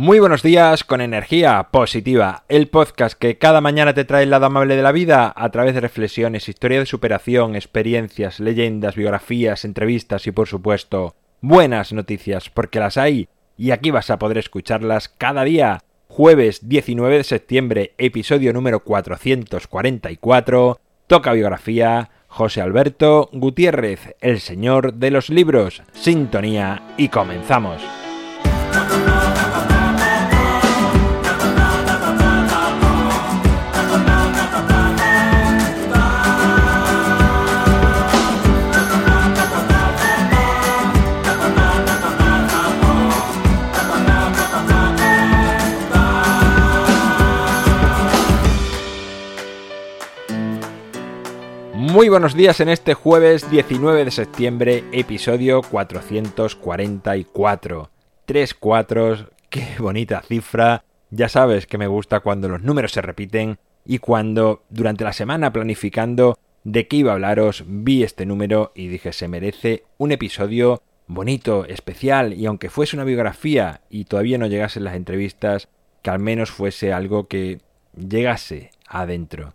Muy buenos días con energía positiva, el podcast que cada mañana te trae el lado amable de la vida a través de reflexiones, historia de superación, experiencias, leyendas, biografías, entrevistas y por supuesto buenas noticias, porque las hay y aquí vas a poder escucharlas cada día. Jueves 19 de septiembre, episodio número 444, toca biografía, José Alberto Gutiérrez, el señor de los libros, sintonía y comenzamos. Muy buenos días en este jueves 19 de septiembre, episodio 444. Tres cuatros, qué bonita cifra. Ya sabes que me gusta cuando los números se repiten y cuando durante la semana planificando de qué iba a hablaros vi este número y dije se merece un episodio bonito, especial y aunque fuese una biografía y todavía no llegasen las entrevistas, que al menos fuese algo que llegase adentro.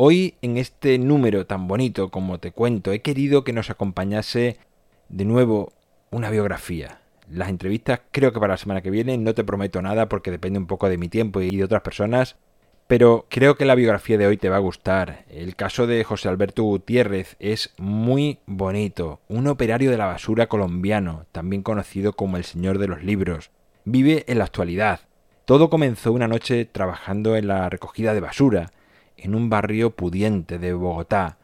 Hoy, en este número tan bonito como te cuento, he querido que nos acompañase de nuevo una biografía. Las entrevistas creo que para la semana que viene no te prometo nada porque depende un poco de mi tiempo y de otras personas, pero creo que la biografía de hoy te va a gustar. El caso de José Alberto Gutiérrez es muy bonito, un operario de la basura colombiano, también conocido como el Señor de los Libros. Vive en la actualidad. Todo comenzó una noche trabajando en la recogida de basura, en un barrio pudiente de Bogotá,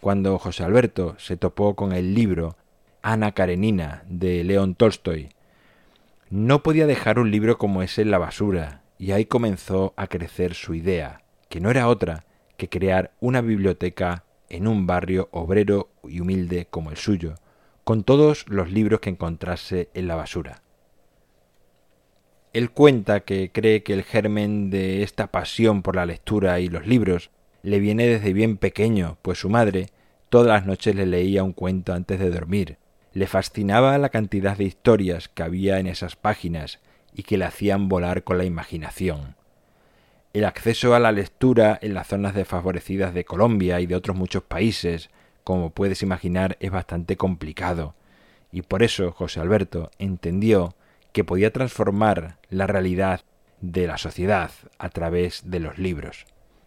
cuando José Alberto se topó con el libro Ana Karenina de León Tolstoy. No podía dejar un libro como ese en la basura, y ahí comenzó a crecer su idea, que no era otra que crear una biblioteca en un barrio obrero y humilde como el suyo, con todos los libros que encontrase en la basura. Él cuenta que cree que el germen de esta pasión por la lectura y los libros le viene desde bien pequeño, pues su madre todas las noches le leía un cuento antes de dormir. Le fascinaba la cantidad de historias que había en esas páginas y que le hacían volar con la imaginación. El acceso a la lectura en las zonas desfavorecidas de Colombia y de otros muchos países, como puedes imaginar, es bastante complicado, y por eso José Alberto entendió que podía transformar la realidad de la sociedad a través de los libros.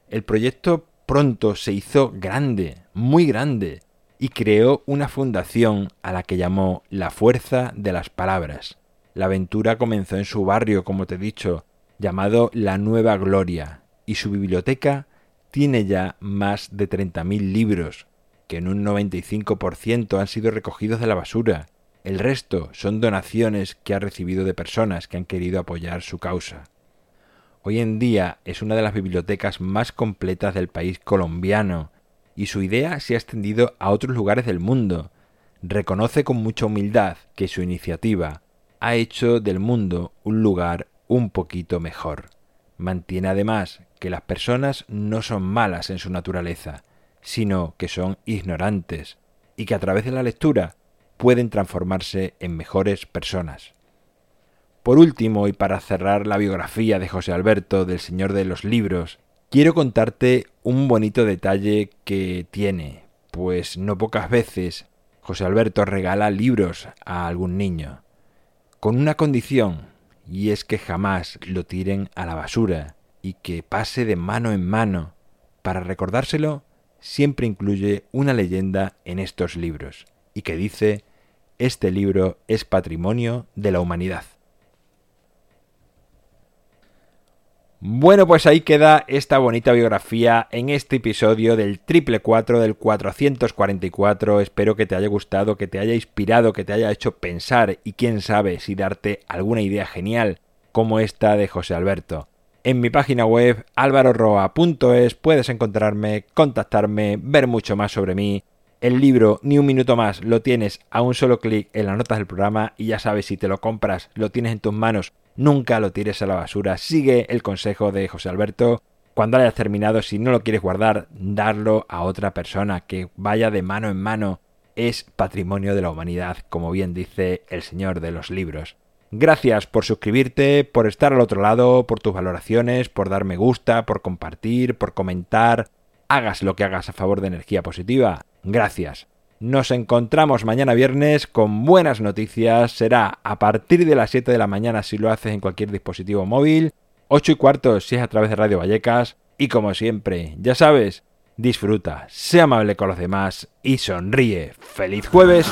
El proyecto pronto se hizo grande, muy grande, y creó una fundación a la que llamó La Fuerza de las Palabras. La aventura comenzó en su barrio, como te he dicho, llamado La Nueva Gloria, y su biblioteca tiene ya más de 30.000 libros, que en un 95% han sido recogidos de la basura, el resto son donaciones que ha recibido de personas que han querido apoyar su causa. Hoy en día es una de las bibliotecas más completas del país colombiano y su idea se ha extendido a otros lugares del mundo. Reconoce con mucha humildad que su iniciativa ha hecho del mundo un lugar un poquito mejor. Mantiene además que las personas no son malas en su naturaleza, sino que son ignorantes, y que a través de la lectura pueden transformarse en mejores personas. Por último, y para cerrar la biografía de José Alberto del Señor de los Libros, quiero contarte un bonito detalle que tiene, pues no pocas veces José Alberto regala libros a algún niño, con una condición, y es que jamás lo tiren a la basura y que pase de mano en mano. Para recordárselo, siempre incluye una leyenda en estos libros y que dice, este libro es patrimonio de la humanidad. Bueno, pues ahí queda esta bonita biografía en este episodio del triple 4 del 444. Espero que te haya gustado, que te haya inspirado, que te haya hecho pensar y quién sabe si darte alguna idea genial como esta de José Alberto. En mi página web alvaroroa.es puedes encontrarme, contactarme, ver mucho más sobre mí el libro Ni un minuto más lo tienes a un solo clic en las notas del programa y ya sabes si te lo compras, lo tienes en tus manos, nunca lo tires a la basura. Sigue el consejo de José Alberto. Cuando hayas terminado, si no lo quieres guardar, darlo a otra persona, que vaya de mano en mano. Es patrimonio de la humanidad, como bien dice el señor de los libros. Gracias por suscribirte, por estar al otro lado, por tus valoraciones, por dar me gusta, por compartir, por comentar. Hagas lo que hagas a favor de energía positiva. Gracias. Nos encontramos mañana viernes con buenas noticias. Será a partir de las 7 de la mañana si lo haces en cualquier dispositivo móvil, 8 y cuarto si es a través de Radio Vallecas. Y como siempre, ya sabes, disfruta, sea amable con los demás y sonríe. ¡Feliz jueves!